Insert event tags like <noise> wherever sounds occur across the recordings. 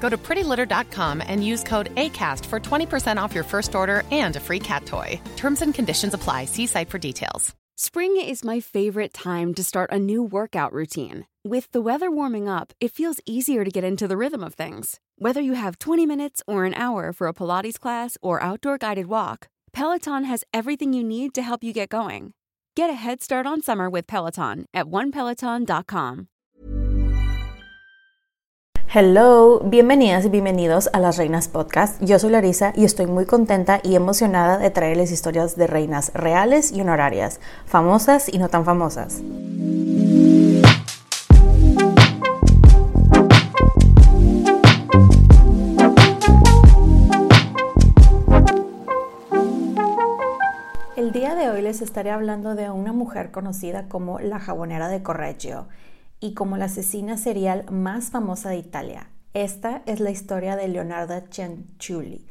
Go to prettylitter.com and use code ACAST for 20% off your first order and a free cat toy. Terms and conditions apply. See site for details. Spring is my favorite time to start a new workout routine. With the weather warming up, it feels easier to get into the rhythm of things. Whether you have 20 minutes or an hour for a Pilates class or outdoor guided walk, Peloton has everything you need to help you get going. Get a head start on summer with Peloton at onepeloton.com. Hello, bienvenidas y bienvenidos a Las Reinas Podcast. Yo soy Larisa y estoy muy contenta y emocionada de traerles historias de reinas reales y honorarias, famosas y no tan famosas. El día de hoy les estaré hablando de una mujer conocida como la jabonera de Correggio y como la asesina serial más famosa de Italia. Esta es la historia de Leonardo Cianciulli.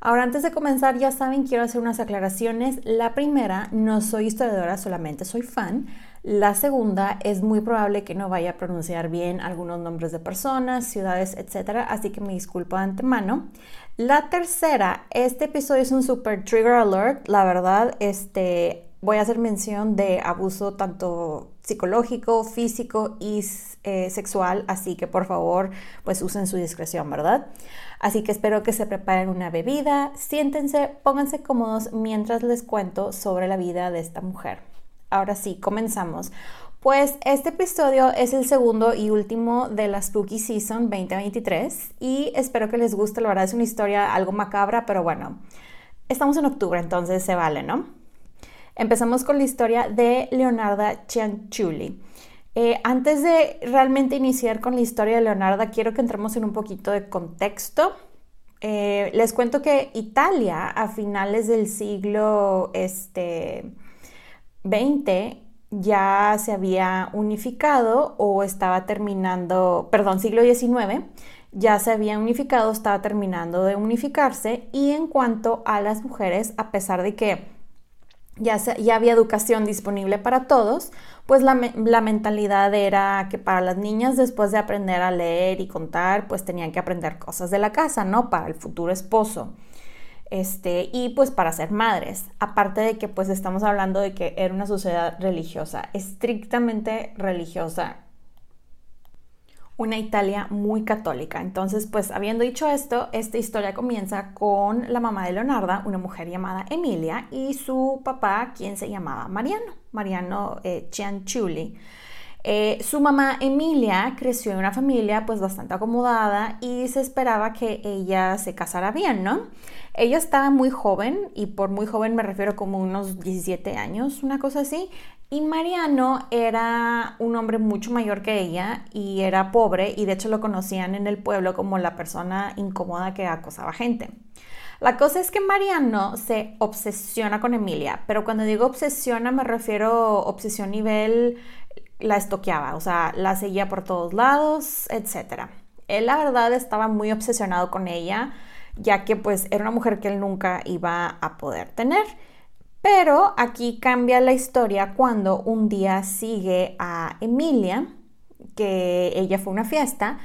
Ahora, antes de comenzar, ya saben, quiero hacer unas aclaraciones. La primera, no soy historiadora, solamente soy fan. La segunda, es muy probable que no vaya a pronunciar bien algunos nombres de personas, ciudades, etc. Así que me disculpo de antemano. La tercera, este episodio es un super trigger alert. La verdad, este, voy a hacer mención de abuso tanto psicológico, físico y eh, sexual, así que por favor, pues usen su discreción, ¿verdad? Así que espero que se preparen una bebida, siéntense, pónganse cómodos mientras les cuento sobre la vida de esta mujer. Ahora sí, comenzamos. Pues este episodio es el segundo y último de la Spooky Season 2023 y espero que les guste, la verdad es una historia algo macabra, pero bueno, estamos en octubre, entonces se vale, ¿no? Empezamos con la historia de Leonarda Cianciulli. Eh, antes de realmente iniciar con la historia de Leonarda, quiero que entremos en un poquito de contexto. Eh, les cuento que Italia a finales del siglo este, XX ya se había unificado o estaba terminando, perdón, siglo XIX, ya se había unificado, estaba terminando de unificarse y en cuanto a las mujeres, a pesar de que ya, ya había educación disponible para todos, pues la, la, mentalidad era que para las niñas después de aprender a leer y contar, pues tenían que aprender cosas de la casa, ¿no? Para el futuro esposo. Este, y pues para ser madres. Aparte de que pues estamos hablando de que era una sociedad religiosa, estrictamente religiosa, una Italia muy católica. Entonces, pues habiendo dicho esto, esta historia comienza con la mamá de Leonarda, una mujer llamada Emilia, y su papá, quien se llamaba Mariano, Mariano eh. Eh, su mamá Emilia creció en una familia pues bastante acomodada y se esperaba que ella se casara bien, ¿no? Ella estaba muy joven y por muy joven me refiero como unos 17 años, una cosa así, y Mariano era un hombre mucho mayor que ella y era pobre y de hecho lo conocían en el pueblo como la persona incómoda que acosaba gente. La cosa es que Mariano se obsesiona con Emilia, pero cuando digo obsesiona me refiero obsesión nivel la estoqueaba, o sea, la seguía por todos lados, etc. Él la verdad estaba muy obsesionado con ella, ya que pues era una mujer que él nunca iba a poder tener. Pero aquí cambia la historia cuando un día sigue a Emilia, que ella fue a una fiesta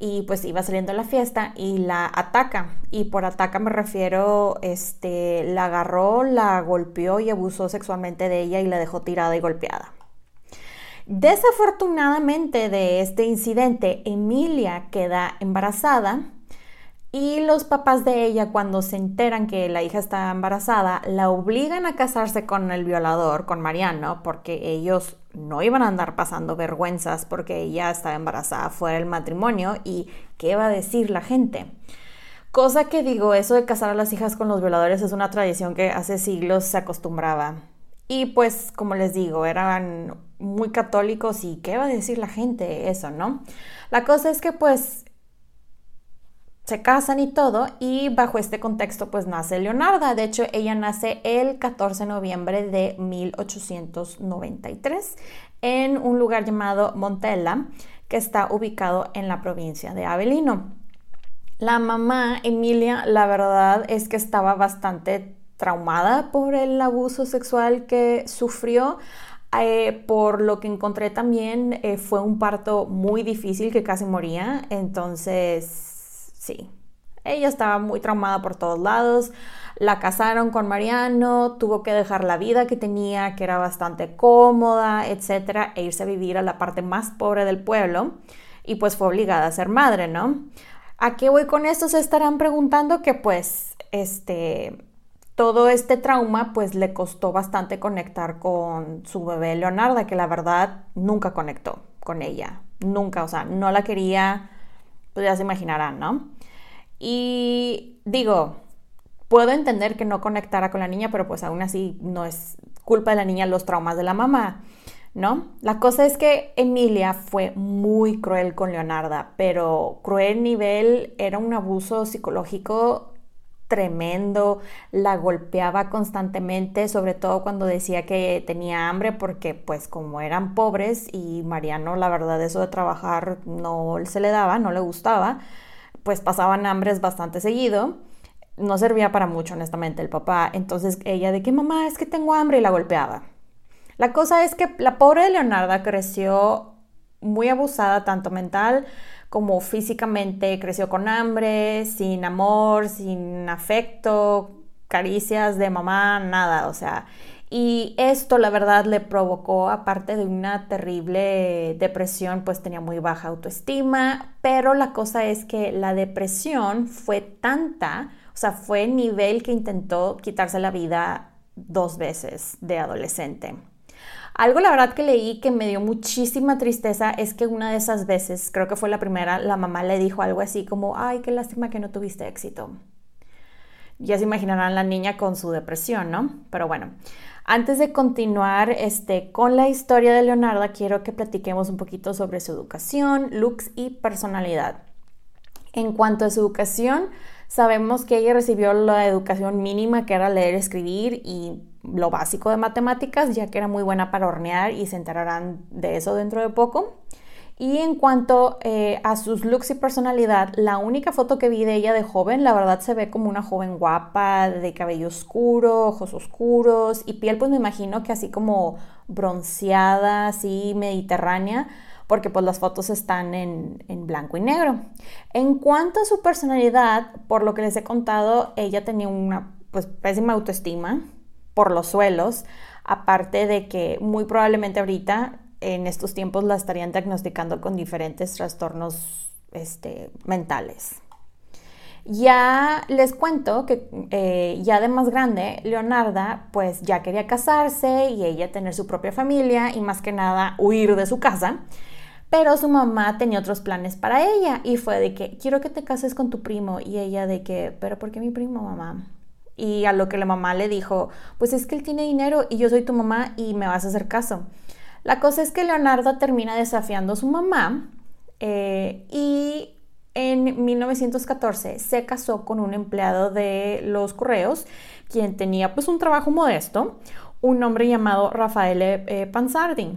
y pues iba saliendo a la fiesta y la ataca. Y por ataca me refiero, este, la agarró, la golpeó y abusó sexualmente de ella y la dejó tirada y golpeada. Desafortunadamente de este incidente, Emilia queda embarazada Y los papás de ella, cuando se enteran que la hija está embarazada, la obligan a casarse con el violador, con Mariano, porque ellos no iban a andar pasando vergüenzas porque ella estaba embarazada fuera del matrimonio y qué va a decir la gente. Cosa que digo, eso de casar a las hijas con los violadores es una tradición que hace siglos se acostumbraba. Y pues, como les digo, eran muy católicos y qué va a decir la gente eso, ¿no? La cosa es que pues se casan y todo y bajo este contexto pues nace Leonarda. De hecho, ella nace el 14 de noviembre de 1893 en un lugar llamado Montella que está ubicado en la provincia de Avellino. La mamá, Emilia, la verdad es que estaba bastante traumada por el abuso sexual que sufrió. Eh, por lo que encontré también eh, fue un parto muy difícil que casi moría. Entonces Sí, ella estaba muy traumada por todos lados. La casaron con Mariano, tuvo que dejar la vida que tenía, que era bastante cómoda, etcétera, e irse a vivir a la parte más pobre del pueblo. Y pues fue obligada a ser madre, ¿no? ¿A qué voy con esto? Se estarán preguntando que pues este todo este trauma pues le costó bastante conectar con su bebé Leonarda, que la verdad nunca conectó con ella, nunca, o sea, no la quería, pues ya se imaginarán, ¿no? Y digo, puedo entender que no conectara con la niña, pero pues aún así no es culpa de la niña los traumas de la mamá, ¿no? La cosa es que Emilia fue muy cruel con Leonarda, pero cruel nivel era un abuso psicológico tremendo, la golpeaba constantemente, sobre todo cuando decía que tenía hambre, porque pues como eran pobres y Mariano la verdad eso de trabajar no se le daba, no le gustaba, pues pasaban hambres bastante seguido. No servía para mucho, honestamente, el papá. Entonces ella de que mamá, es que tengo hambre y la golpeaba. La cosa es que la pobre Leonarda creció muy abusada, tanto mental como físicamente. Creció con hambre, sin amor, sin afecto, caricias de mamá, nada. O sea, y esto, la verdad, le provocó, aparte de una terrible depresión, pues tenía muy baja autoestima, pero la cosa es que la depresión fue tanta, o sea, fue nivel que intentó quitarse la vida dos veces de adolescente. Algo, la verdad, que leí que me dio muchísima tristeza es que una de esas veces, creo que fue la primera, la mamá le dijo algo así como, ay, qué lástima que no tuviste éxito. Ya se imaginarán la niña con su depresión, ¿no? Pero bueno, antes de continuar este, con la historia de Leonarda, quiero que platiquemos un poquito sobre su educación, looks y personalidad. En cuanto a su educación, sabemos que ella recibió la educación mínima que era leer, escribir y lo básico de matemáticas, ya que era muy buena para hornear y se enterarán de eso dentro de poco. Y en cuanto eh, a sus looks y personalidad, la única foto que vi de ella de joven, la verdad se ve como una joven guapa, de cabello oscuro, ojos oscuros y piel, pues me imagino que así como bronceada, así mediterránea, porque pues las fotos están en, en blanco y negro. En cuanto a su personalidad, por lo que les he contado, ella tenía una pues pésima autoestima por los suelos, aparte de que muy probablemente ahorita en estos tiempos la estarían diagnosticando con diferentes trastornos este, mentales. Ya les cuento que eh, ya de más grande, Leonarda pues ya quería casarse y ella tener su propia familia y más que nada huir de su casa, pero su mamá tenía otros planes para ella y fue de que quiero que te cases con tu primo y ella de que, pero ¿por qué mi primo mamá? Y a lo que la mamá le dijo, pues es que él tiene dinero y yo soy tu mamá y me vas a hacer caso. La cosa es que Leonardo termina desafiando a su mamá eh, y en 1914 se casó con un empleado de los correos, quien tenía pues un trabajo modesto, un hombre llamado Rafael eh, Panzardi.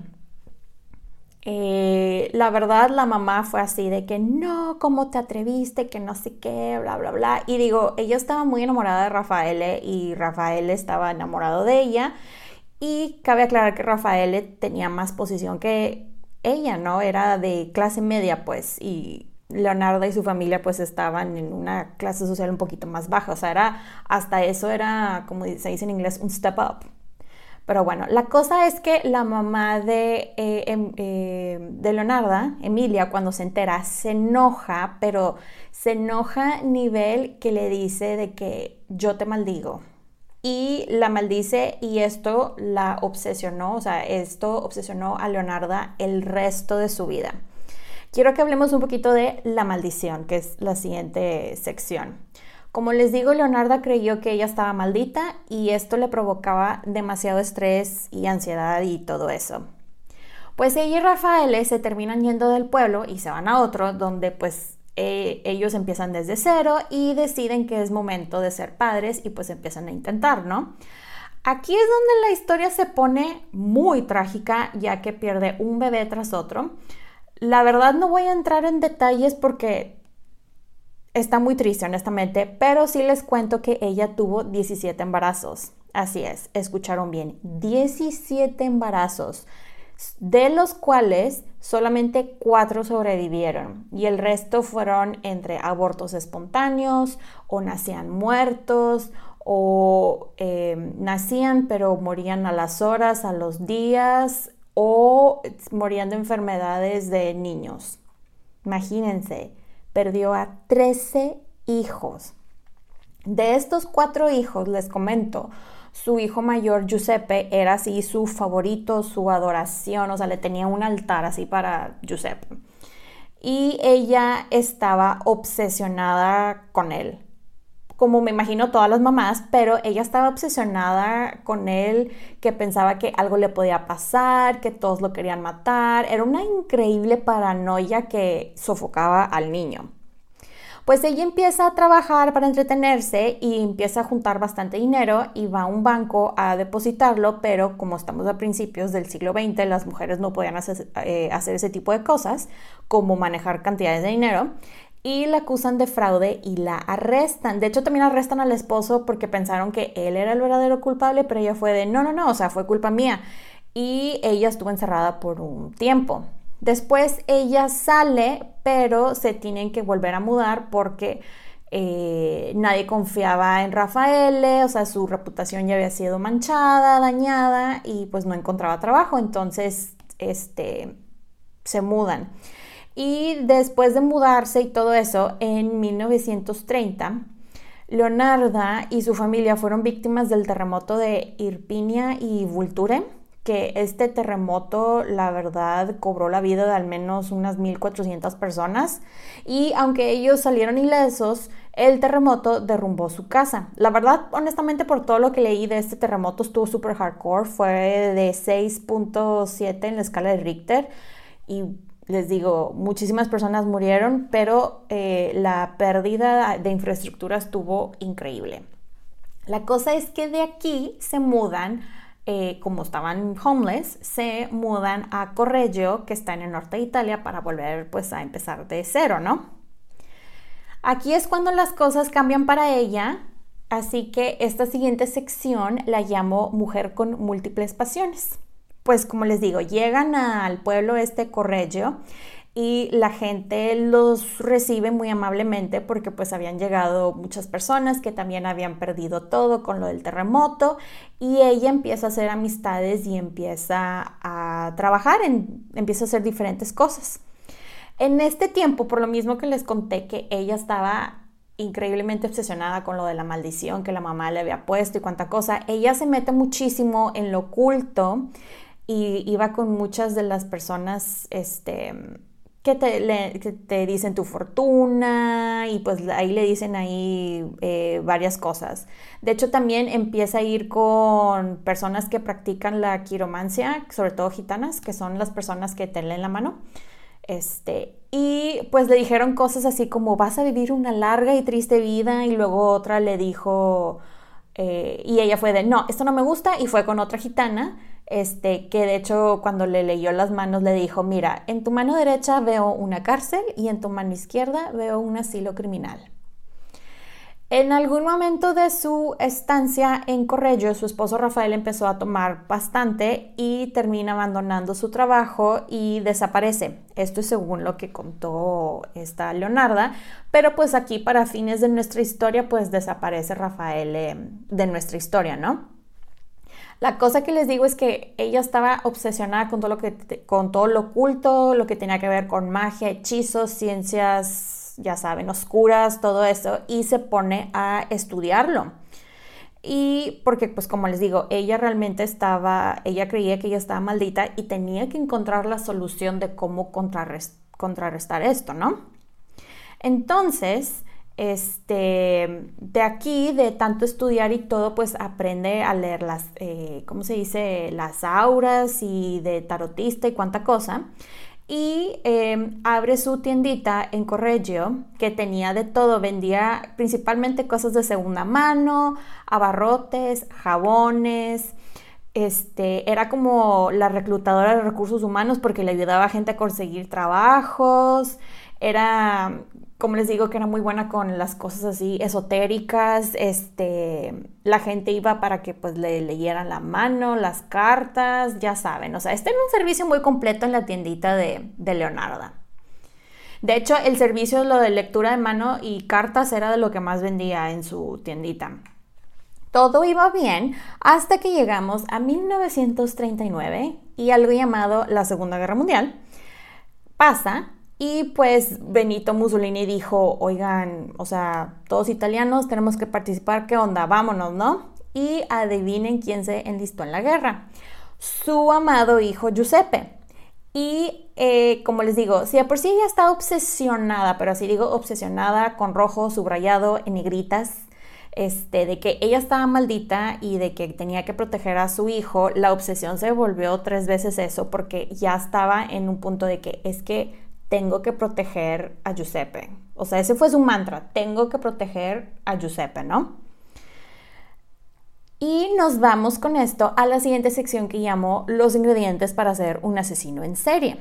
Eh, la verdad, la mamá fue así de que no, ¿cómo te atreviste? Que no sé qué, bla, bla, bla. Y digo, ella estaba muy enamorada de Rafael y Rafael estaba enamorado de ella. Y cabe aclarar que Rafael tenía más posición que ella, ¿no? Era de clase media, pues, y Leonardo y su familia pues estaban en una clase social un poquito más baja, o sea, era, hasta eso era, como se dice en inglés, un step up. Pero bueno, la cosa es que la mamá de, eh, em, eh, Leonarda, Emilia, cuando se entera, se enoja, pero se enoja nivel que le dice de que yo te maldigo. Y la maldice y esto la obsesionó, o sea, esto obsesionó a Leonarda el resto de su vida. Quiero que hablemos un poquito de la maldición, que es la siguiente sección. Como les digo, Leonarda creyó que ella estaba maldita y esto le provocaba demasiado estrés y ansiedad y todo eso. Pues ella y Rafael se terminan yendo del pueblo y se van a otro donde pues eh, ellos empiezan desde cero y deciden que es momento de ser padres y pues empiezan a intentar, ¿no? Aquí es donde la historia se pone muy trágica ya que pierde un bebé tras otro. La verdad no voy a entrar en detalles porque Está muy triste, honestamente, pero sí les cuento que ella tuvo 17 embarazos. Así es, escucharon bien, 17 embarazos, de los cuales solamente 4 sobrevivieron y el resto fueron entre abortos espontáneos o nacían muertos o eh, nacían pero morían a las horas, a los días o morían de enfermedades de niños. Imagínense, perdió a 13 hijos. De estos cuatro hijos, les comento, su hijo mayor Giuseppe era así su favorito, su adoración, o sea, le tenía un altar así para Giuseppe. Y ella estaba obsesionada con él, como me imagino todas las mamás, pero ella estaba obsesionada con él, que pensaba que algo le podía pasar, que todos lo querían matar. Era una increíble paranoia que sofocaba al niño. Pues ella empieza a trabajar para entretenerse y empieza a juntar bastante dinero y va a un banco a depositarlo, pero como estamos a principios del siglo XX, las mujeres no podían hacer, eh, hacer ese tipo de cosas, como manejar cantidades de dinero y la acusan de fraude y la arrestan. De hecho, también arrestan al esposo porque pensaron que él era el verdadero culpable, pero ella fue de, no, no, no, o sea, fue culpa mía. Y ella estuvo encerrada por un tiempo. Después ella sale, pero se tienen que volver a mudar porque eh, nadie confiaba en Rafael, o sea, su reputación ya había sido manchada, dañada y pues no encontraba trabajo, entonces este, se mudan. Y después de mudarse y todo eso, en 1930, Leonarda y su familia fueron víctimas del terremoto de Irpinia y Vulture que este terremoto, la verdad, cobró la vida de al menos unas 1.400 personas y aunque ellos salieron ilesos, el terremoto derrumbó su casa. La verdad, honestamente, por todo lo que leí de este terremoto, estuvo súper hardcore, fue de 6.7 en la escala de Richter y les digo, muchísimas personas murieron, pero eh, la pérdida de infraestructura estuvo increíble. La cosa es que de aquí se mudan eh, como estaban homeless, se mudan a Correggio, que está en el norte de Italia, para volver pues a empezar de cero, ¿no? Aquí es cuando las cosas cambian para ella, así que esta siguiente sección la llamo Mujer con múltiples pasiones. Pues como les digo, llegan al pueblo este Correggio y la gente los recibe muy amablemente porque pues habían llegado muchas personas que también habían perdido todo con lo del terremoto y ella empieza a hacer amistades y empieza a trabajar, empieza a hacer diferentes cosas. En este tiempo, por lo mismo que les conté que ella estaba increíblemente obsesionada con lo de la maldición que la mamá le había puesto y cuánta cosa, ella se mete muchísimo en lo oculto y iba con muchas de las personas, este, que te, dicen tu fortuna y pues ahí le dicen ahí eh, varias cosas. De hecho también empieza a ir con personas que practican la quiromancia, sobre todo gitanas, que son las personas que te leen la mano. Este, y pues le dijeron cosas así como vas a vivir una larga y triste vida y luego otra le dijo, eh, y ella fue de, no, esto no me gusta y fue con otra gitana este, que de hecho cuando le leyó las manos le dijo, mira, en tu mano derecha veo una cárcel y en tu mano izquierda veo un asilo criminal. En algún momento de su estancia en Corrello, su esposo Rafael empezó a tomar bastante y termina abandonando su trabajo y desaparece. Esto es según lo que contó esta Leonarda, pero pues aquí para fines de nuestra historia pues desaparece Rafael eh, de nuestra historia, ¿no? La cosa que les digo es que ella estaba obsesionada con todo lo que con todo lo oculto, lo que tenía que ver con magia, hechizos, ciencias, ya saben, oscuras, todo eso y se pone a estudiarlo. Y porque pues como les digo, ella realmente estaba, ella creía que ella estaba maldita y tenía que encontrar la solución de cómo contrarrestar esto, ¿no? Entonces, este, de aquí, de tanto estudiar y todo, pues aprende a leer las, eh, ¿cómo se dice? Las auras y de tarotista y cuánta cosa. Y em, abre su tiendita en Correggio, que tenía de todo, vendía principalmente cosas de segunda mano, abarrotes, jabones, este, era como la reclutadora de recursos humanos porque le ayudaba a gente a conseguir trabajos, era como les digo, que era muy buena con las cosas así esotéricas, este, la gente iba para que pues le leyeran la mano, las cartas, ya saben, o sea, este era un servicio muy completo en la tiendita de, de Leonarda. De hecho, el servicio, lo de lectura de mano y cartas era de lo que más vendía en su tiendita. Todo iba bien hasta que llegamos a 1939 y algo llamado la Segunda Guerra Mundial pasa y pues Benito Mussolini dijo, oigan, o sea, todos italianos tenemos que participar, ¿qué onda? Vámonos, ¿no? Y adivinen quién se enlistó en la guerra. Su amado hijo Giuseppe. Y eh, como les digo, si de por sí ella está obsesionada, pero así digo obsesionada con rojo subrayado en negritas, este, de que ella estaba maldita y de que tenía que proteger a su hijo, la obsesión se volvió tres veces eso porque ya estaba en un punto de que es que tengo que proteger a Giuseppe. O sea, ese fue su mantra, tengo que proteger a Giuseppe, ¿no? Y nos vamos con esto a la siguiente sección que llamo los ingredientes para ser un asesino en serie.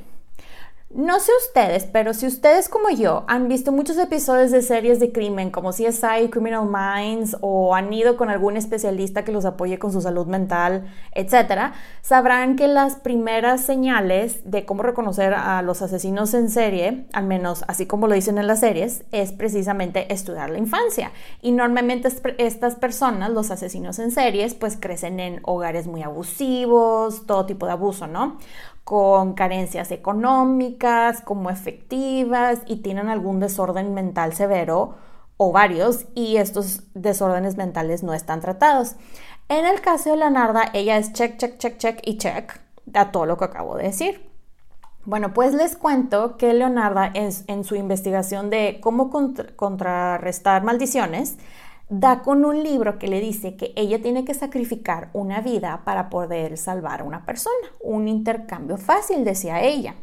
No sé ustedes, pero si ustedes como yo han visto muchos episodios de series de crimen como CSI, Criminal Minds o han ido con algún especialista que los apoye con su salud mental, etc., sabrán que las primeras señales de cómo reconocer a los asesinos en serie, al menos así como lo dicen en las series, es precisamente estudiar la infancia. Y normalmente estas personas, los asesinos en series, pues crecen en hogares muy abusivos, todo tipo de abuso, ¿no? Con carencias económicas, como efectivas y tienen algún desorden mental severo o varios y estos desórdenes mentales no están tratados. En el caso de Leonarda, ella es check, check, check, check y check a todo lo que acabo de decir. Bueno, pues les cuento que Leonarda en su investigación de cómo contrarrestar maldiciones, da con un libro que le dice que ella tiene que sacrificar una vida para poder salvar a una persona. Un intercambio fácil, decía ella.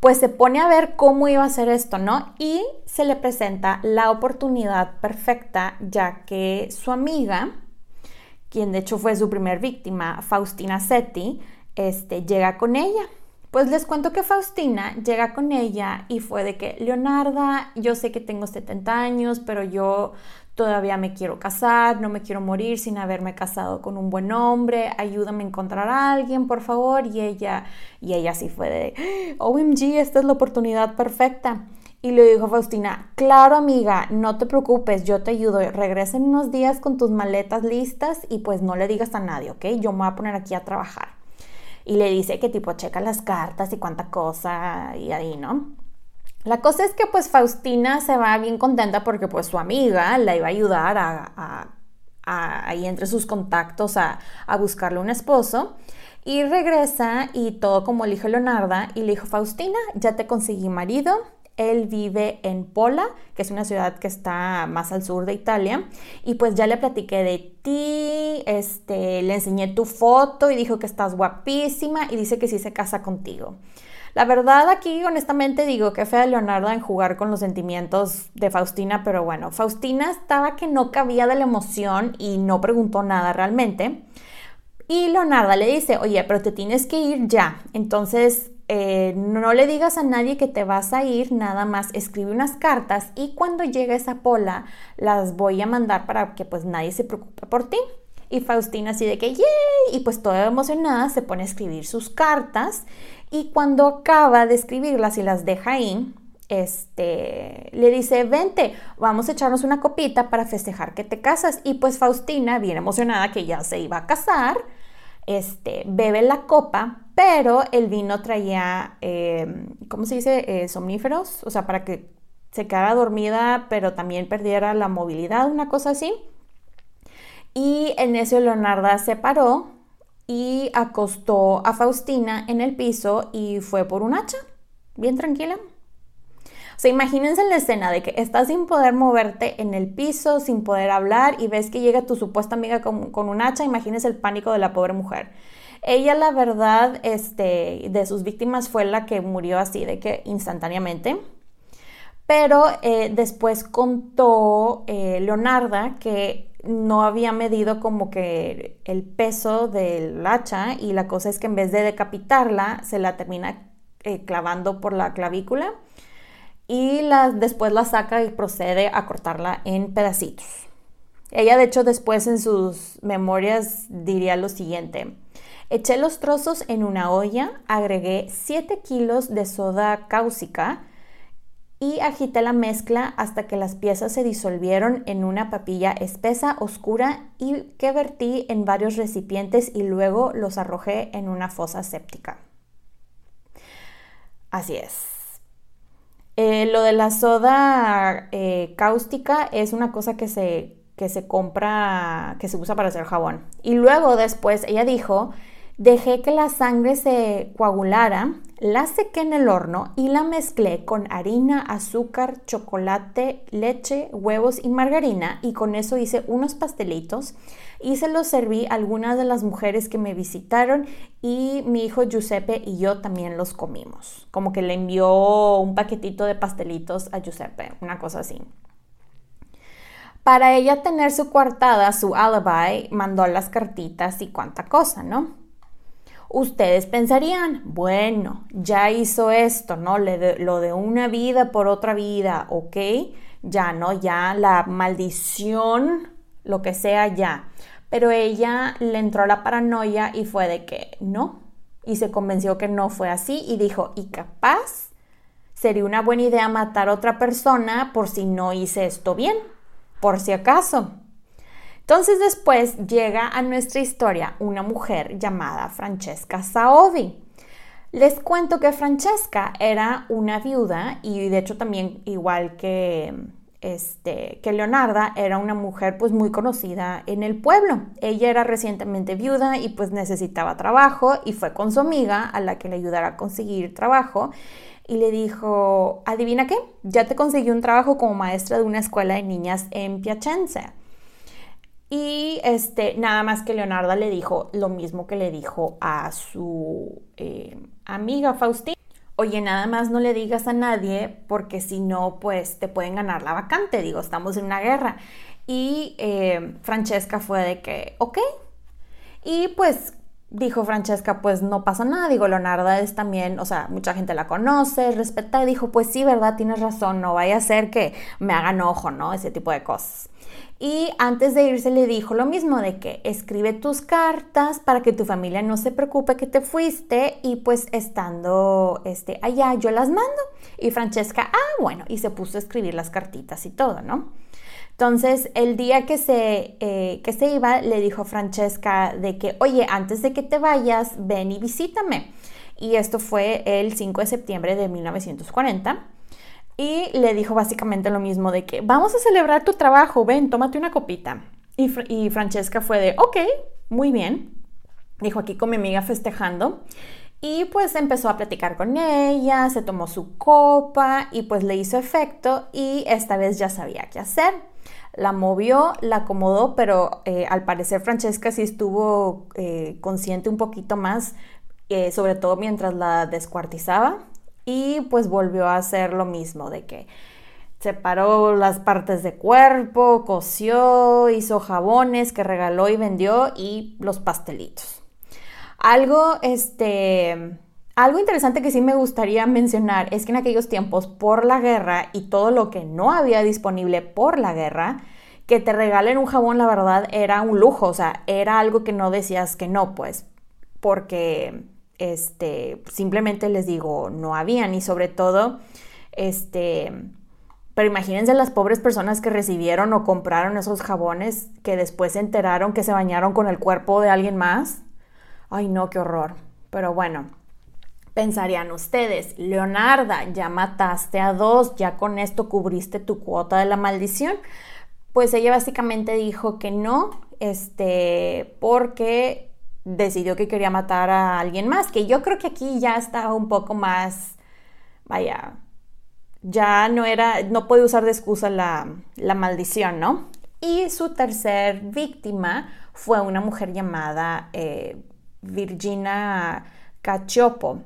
Pues se pone a ver cómo iba a hacer esto, ¿no? Y se le presenta la oportunidad perfecta, ya que su amiga, quien de hecho fue su primer víctima, Faustina Setti, este, llega con ella. Pues les cuento que Faustina llega con ella y fue de que, Leonarda, yo sé que tengo 70 años, pero yo todavía me quiero casar, no me quiero morir sin haberme casado con un buen hombre, ayúdame a encontrar a alguien, por favor. Y ella, y ella sí fue de, OMG, esta es la oportunidad perfecta. Y le dijo Faustina, claro amiga, no te preocupes, yo te ayudo, regresa en unos días con tus maletas listas y pues no le digas a nadie, ¿ok? Yo me voy a poner aquí a trabajar. Y le dice que tipo checa las cartas y cuánta cosa y ahí, ¿no? La cosa es que pues Faustina se va bien contenta porque pues su amiga la iba a ayudar a, ahí entre sus contactos a, buscarle un esposo. Y regresa y todo como elijo Leonarda y le dijo Faustina, ya te conseguí marido. Él vive en Pola, que es una ciudad que está más al sur de Italia. Y pues ya le platiqué de ti, este, le enseñé tu foto y dijo que estás guapísima y dice que sí se casa contigo. La verdad aquí honestamente digo que fea Leonardo en jugar con los sentimientos de Faustina, pero bueno, Faustina estaba que no cabía de la emoción y no preguntó nada realmente. Y Leonardo le dice, oye, pero te tienes que ir ya. Entonces, eh, no le digas a nadie que te vas a ir, nada más escribe unas cartas y cuando llegue esa pola las voy a mandar para que pues nadie se preocupe por ti. Y Faustina así de que, ¡yay! Y pues toda emocionada se pone a escribir sus cartas y cuando acaba de escribirlas y las deja ahí, este, le dice, vente, vamos a echarnos una copita para festejar que te casas. Y pues Faustina, bien emocionada que ya se iba a casar, este, bebe la copa, pero el vino traía, eh, ¿cómo se dice? Eh, somníferos, o sea, para que se quedara dormida, pero también perdiera la movilidad, una cosa así. Y en eso Leonarda se paró y acostó a Faustina en el piso y fue por un hacha, bien tranquila. O sea, imagínense la escena de que estás sin poder moverte en el piso, sin poder hablar y ves que llega tu supuesta amiga con, un hacha, imagínense el pánico de la pobre mujer. Ella, la verdad, este, de sus víctimas fue la que murió así, de que instantáneamente. Pero eh, después contó eh, Leonarda que no había medido como que el peso del hacha y la cosa es que en vez de decapitarla, se la termina eh, clavando por la clavícula y después la saca y procede a cortarla en pedacitos. Ella de hecho después en sus memorias diría lo siguiente. Eché los trozos en una olla, agregué 7 kilos de soda cáusica y agité la mezcla hasta que las piezas se disolvieron en una papilla espesa, oscura y que vertí en varios recipientes y luego los arrojé en una fosa séptica. Así es. Eh, lo de la soda eh, cáustica es una cosa que se, que se compra, que se usa para hacer jabón. Y luego después ella dijo, dejé que la sangre se coagulara, la sequé en el horno y la mezclé con harina, azúcar, chocolate, leche, huevos y margarina y con eso hice unos pastelitos y se los serví a algunas de las mujeres que me visitaron y mi hijo Giuseppe y yo también los comimos. Como que le envió un paquetito de pastelitos a Giuseppe, una cosa así. Para ella tener su coartada, su alibi, mandó las cartitas y cuánta cosa, ¿no? Ustedes pensarían, bueno, ya hizo esto, ¿no? lo de una vida por otra vida, ¿ok? Ya, ¿no? Ya la maldición, lo que sea, ya. Pero ella le entró la paranoia y fue de que no. Y se convenció que no fue así y dijo, y capaz sería una buena idea matar a otra persona por si no hice esto bien, por si acaso. Entonces después llega a nuestra historia una mujer llamada Francesca Saovi. Les cuento que Francesca era una viuda y de hecho también igual que este, que Leonarda era una mujer pues muy conocida en el pueblo. Ella era recientemente viuda y pues necesitaba trabajo y fue con su amiga a la que le ayudara a conseguir trabajo y le dijo, adivina qué, ya te conseguí un trabajo como maestra de una escuela de niñas en Piacenza. Y este, nada más que Leonarda le dijo lo mismo que le dijo a su eh, amiga Faustina oye, nada más no le digas a nadie porque si no, pues te pueden ganar la vacante, digo, estamos en una guerra. Y eh, Francesca fue de que, ok. Y pues dijo Francesca, pues no pasa nada, digo, Leonarda es también, o sea, mucha gente la conoce, respeta, y dijo, pues sí, ¿verdad? Tienes razón, no vaya a ser que me hagan ojo, ¿no? Ese tipo de cosas. Y antes de irse le dijo lo mismo de que escribe tus cartas para que tu familia no se preocupe que te fuiste y pues estando este, allá yo las mando. Y Francesca, ah, bueno, y se puso a escribir las cartitas y todo, ¿no? Entonces, el día que se, eh, que se iba, le dijo Francesca de que, oye, antes de que te vayas, ven y visítame. Y esto fue el 5 de septiembre de 1940 y le dijo básicamente lo mismo de que vamos a celebrar tu trabajo, ven, tómate una copita. Y, Francesca fue de, ok, muy bien. Dijo aquí con mi amiga festejando. Y pues empezó a platicar con ella, se tomó su copa y pues le hizo efecto y esta vez ya sabía qué hacer. La movió, la acomodó, pero eh, al parecer Francesca sí estuvo eh, consciente un poquito más, eh, sobre todo mientras la descuartizaba y pues volvió a hacer lo mismo, de que separó las partes de cuerpo, cosió, hizo jabones que regaló y vendió y los pastelitos. Algo, este, algo interesante que sí me gustaría mencionar es que en aquellos tiempos, por la guerra y todo lo que no había disponible por la guerra, que te regalen un jabón, la verdad, era un lujo, o sea, era algo que no decías que no, pues, porque este, simplemente les digo, no habían y sobre todo, este, pero imagínense las pobres personas que recibieron o compraron esos jabones que después se enteraron que se bañaron con el cuerpo de alguien más. Ay, no, qué horror. Pero bueno, pensarían ustedes, Leonarda, ya mataste a dos, ya con esto cubriste tu cuota de la maldición. Pues ella básicamente dijo que no, este, porque decidió que quería matar a alguien más, que yo creo que aquí ya estaba un poco más, vaya, ya no era, no puede usar de excusa la, maldición, ¿no? Y su tercer víctima fue una mujer llamada eh, Virginia Cachopo.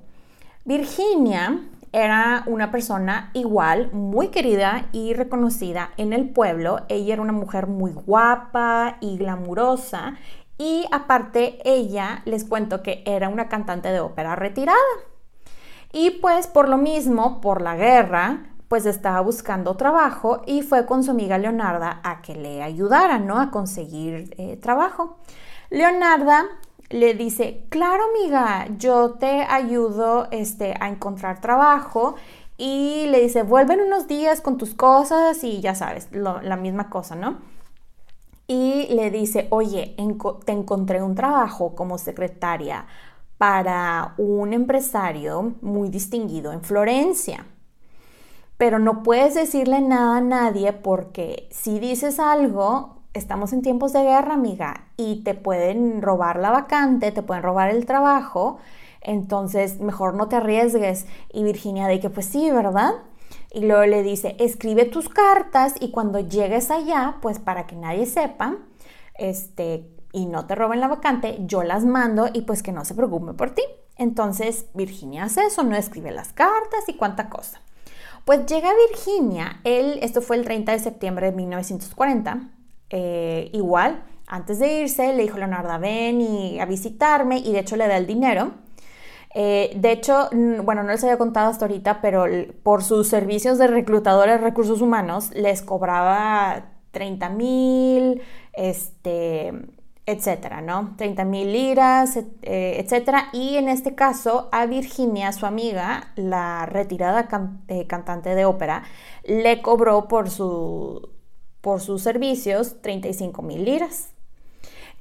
Virginia era una persona igual, muy querida y reconocida en el pueblo. Ella era una mujer muy guapa y glamurosa y aparte ella, les cuento que era una cantante de ópera retirada. Y pues por lo mismo, por la guerra, pues estaba buscando trabajo y fue con su amiga Leonarda a que le ayudara, ¿no? A conseguir eh, trabajo. Leonarda le dice, claro amiga, yo te ayudo este, a encontrar trabajo y le dice, vuelven unos días con tus cosas y ya sabes, la misma cosa, ¿no? Y le dice, oye, te encontré un trabajo como secretaria para un empresario muy distinguido en Florencia. Pero no puedes decirle nada a nadie porque si dices algo, estamos en tiempos de guerra, amiga, y te pueden robar la vacante, te pueden robar el trabajo, entonces mejor no te arriesgues. Y Virginia de que pues sí, ¿verdad? Y luego le dice, escribe tus cartas y cuando llegues allá, pues para que nadie sepa, este, y no te roben la vacante, yo las mando y pues que no se preocupe por ti. Entonces Virginia hace eso, no escribe las cartas y cuánta cosa. Pues llega Virginia, él, esto fue el 30 de septiembre de 1940, eh, igual, antes de irse, le dijo Leonardo, ven y a visitarme y de hecho le da el dinero. Eh, de hecho, bueno, no les había contado hasta ahorita, pero por sus servicios de reclutadores de recursos humanos les cobraba 30 mil, este, etcétera, ¿no? 30 mil liras, eh, etcétera. Y en este caso, a Virginia, su amiga, la retirada cantante de ópera, le cobró por por sus servicios 35 mil liras.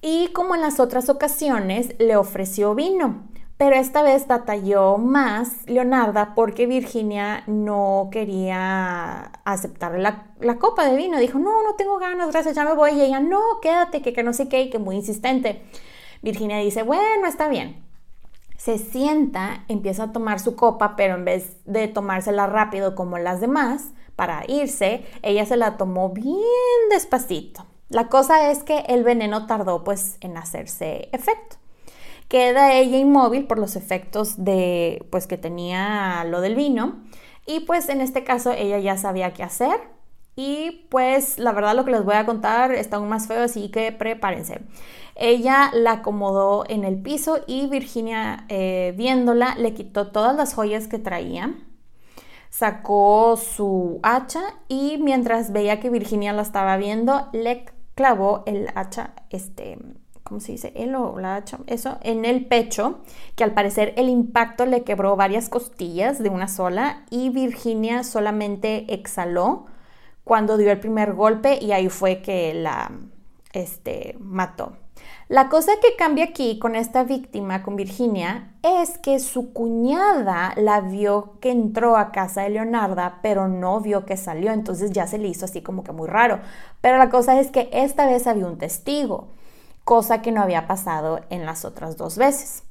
Y como en las otras ocasiones, le ofreció vino, pero esta vez batalló más Leonarda porque Virginia no quería aceptar la, copa de vino. Dijo, no, no tengo ganas, gracias, ya me voy. Y ella, no, quédate, que, que no sé qué, que muy insistente. Virginia dice, bueno, está bien. Se sienta, empieza a tomar su copa, pero en vez de tomársela rápido como las demás, para irse, ella se la tomó bien despacito. La cosa es que el veneno tardó pues en hacerse efecto. Queda ella inmóvil por los efectos de pues que tenía lo del vino y pues en este caso ella ya sabía qué hacer y pues la verdad lo que les voy a contar está aún más feo así que prepárense. Ella la acomodó en el piso y Virginia eh, viéndola le quitó todas las joyas que traía sacó su hacha y mientras veía que Virginia la estaba viendo, le clavó el hacha, este, ¿cómo se dice? Eso, en el pecho, que al parecer el impacto le quebró varias costillas de una sola y Virginia solamente exhaló cuando dio el primer golpe y ahí fue que la este, mató. La cosa que cambia aquí con esta víctima, con Virginia, es que su cuñada la vio que entró a casa de Leonarda, pero no vio que salió, entonces ya se le hizo así como que muy raro. Pero la cosa es que esta vez había un testigo, cosa que no había pasado en las otras dos veces.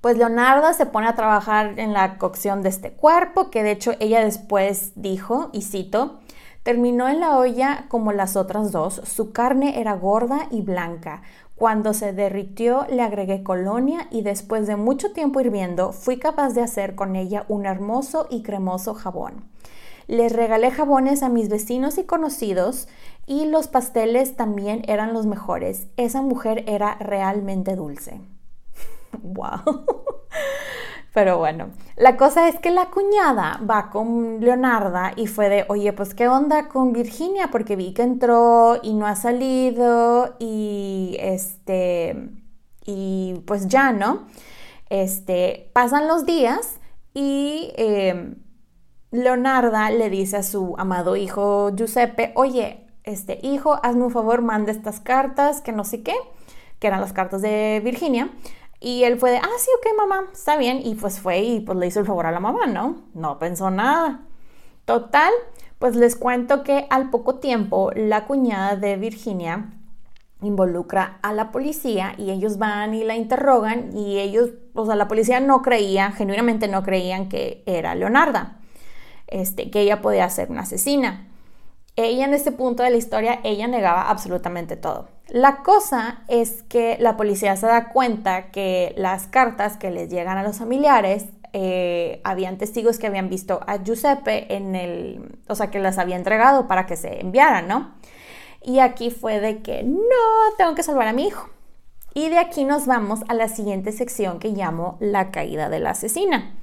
Pues Leonarda se pone a trabajar en la cocción de este cuerpo, que de hecho ella después dijo, y cito, terminó en la olla como las otras dos, su carne era gorda y blanca, cuando se derritió le agregué colonia y después de mucho tiempo hirviendo fui capaz de hacer con ella un hermoso y cremoso jabón. Les regalé jabones a mis vecinos y conocidos y los pasteles también eran los mejores. Esa mujer era realmente dulce. <laughs> ¡Wow! Pero bueno, la cosa es que la cuñada va con Leonarda y fue de, oye, pues qué onda con Virginia, porque vi que entró y no ha salido y este, y pues ya, ¿no? Este, pasan los días y em, Leonarda le dice a su amado hijo Giuseppe, oye, este hijo, hazme un favor, manda estas cartas, que no sé qué, que eran las cartas de Virginia, Y él fue de, ah, sí, ok, mamá, está bien. Y pues fue y pues le hizo el favor a la mamá, ¿no? No pensó nada. Total, pues les cuento que al poco tiempo la cuñada de Virginia involucra a la policía y ellos van y la interrogan y ellos, o sea, la policía no creía, genuinamente no creían que era Leonarda, este, que ella podía ser una asesina. Ella en este punto de la historia, ella negaba absolutamente todo. La cosa es que la policía se da cuenta que las cartas que les llegan a los familiares, eh, habían testigos que habían visto a Giuseppe en el, o sea, que las había entregado para que se enviaran, ¿no? Y aquí fue de que no, tengo que salvar a mi hijo. Y de aquí nos vamos a la siguiente sección que llamo la caída de la asesina.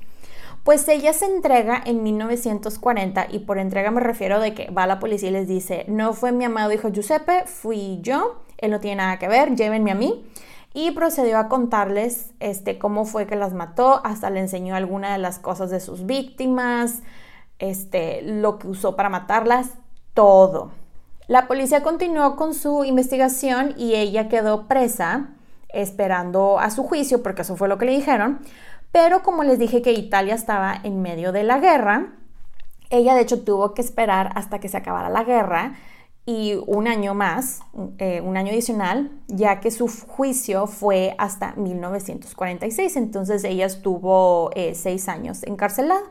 Pues ella se entrega en 1940 y por entrega me refiero de que va a la policía y les dice, no fue mi amado hijo Giuseppe, fui yo, él no tiene nada que ver, llévenme a mí. Y procedió a contarles este, cómo fue que las mató, hasta le enseñó alguna de las cosas de sus víctimas, este, lo que usó para matarlas, todo. La policía continuó con su investigación y ella quedó presa esperando a su juicio, porque eso fue lo que le dijeron. Pero como les dije que Italia estaba en medio de la guerra, ella de hecho tuvo que esperar hasta que se acabara la guerra y un año más, eh, un año adicional, ya que su juicio fue hasta 1946. Entonces ella estuvo eh, seis años encarcelada.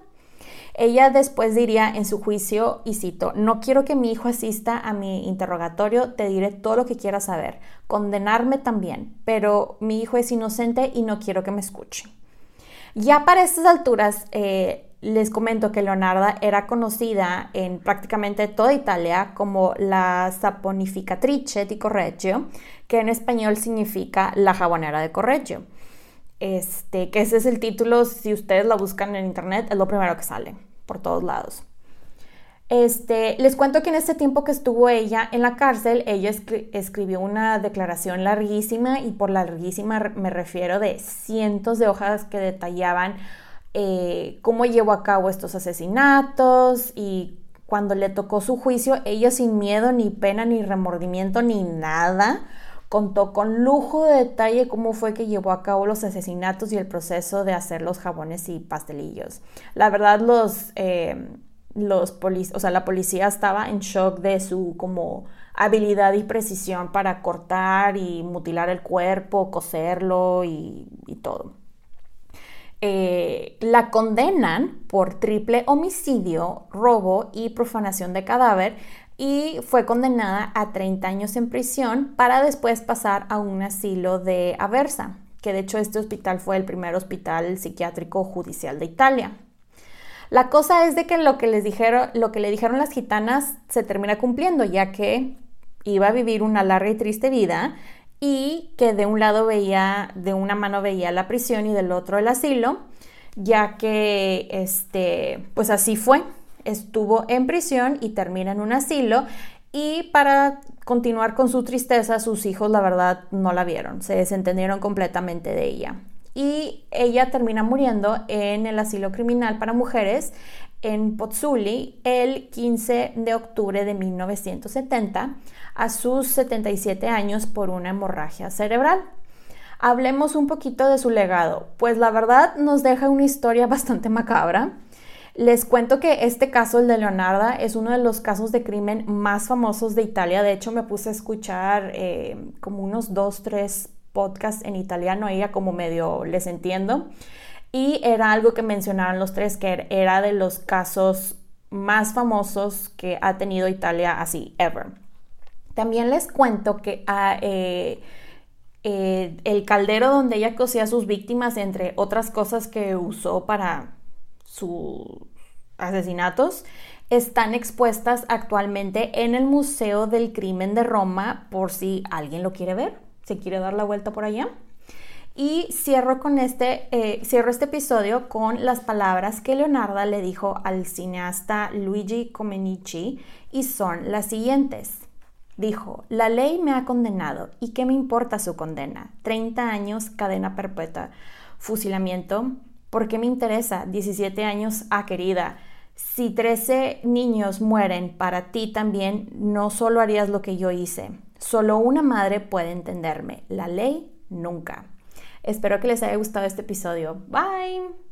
Ella después diría en su juicio, y cito, no quiero que mi hijo asista a mi interrogatorio, te diré todo lo que quieras saber, condenarme también, pero mi hijo es inocente y no quiero que me escuche. Ya para estas alturas, eh, les comento que Leonarda era conocida en prácticamente toda Italia como la saponificatrice di Correggio, que en español significa la jabonera de Correggio este, que ese es el título, si ustedes la buscan en internet, es lo primero que sale por todos lados. Este, les cuento que en este tiempo que estuvo ella en la cárcel, ella escribió una declaración larguísima y por larguísima me refiero de cientos de hojas que detallaban eh, cómo llevó a cabo estos asesinatos y cuando le tocó su juicio, ella sin miedo, ni pena, ni remordimiento, ni nada, contó con lujo de detalle cómo fue que llevó a cabo los asesinatos y el proceso de hacer los jabones y pastelillos. La verdad, los, eh, los o sea, la policía estaba en shock de su como habilidad y precisión para cortar y mutilar el cuerpo, coserlo y, todo. Eh, la condenan por triple homicidio, robo y profanación de cadáver, y fue condenada a 30 años en prisión para después pasar a un asilo de Aversa, que de hecho este hospital fue el primer hospital psiquiátrico judicial de Italia. La cosa es de que lo que les dijeron, lo que le dijeron las gitanas se termina cumpliendo, ya que iba a vivir una larga y triste vida y que de un lado veía, de una mano veía la prisión y del otro el asilo, ya que este, pues así fue estuvo en prisión y termina en un asilo y para continuar con su tristeza, sus hijos la verdad no la vieron, se desentendieron completamente de ella. Y ella termina muriendo en el asilo criminal para mujeres en Pozzuli el 15 de octubre de 1970 a sus 77 años por una hemorragia cerebral. Hablemos un poquito de su legado, pues la verdad nos deja una historia <laughs> bastante macabra. Les cuento que este caso, el de Leonarda, es uno de los casos de crimen más famosos de Italia. De hecho, me puse a escuchar eh, como unos dos, tres podcasts en italiano, ella como medio les entiendo. Y era algo que mencionaron los tres, que era de los casos más famosos que ha tenido Italia así, ever. También les cuento que ah, eh, eh, el caldero donde ella cocía a sus víctimas, entre otras cosas que usó para sus asesinatos están expuestas actualmente en el Museo del Crimen de Roma por si alguien lo quiere ver, si quiere dar la vuelta por allá. Y cierro con este, eh, cierro este episodio con las palabras que Leonardo le dijo al cineasta Luigi Comenici y son las siguientes. Dijo, la ley me ha condenado y qué me importa su condena. 30 años, cadena perpetua, fusilamiento, ¿Por qué me interesa? 17 años, ah, querida. Si 13 niños mueren para ti también, no solo harías lo que yo hice. Solo una madre puede entenderme. La ley, nunca. Espero que les haya gustado este episodio. Bye.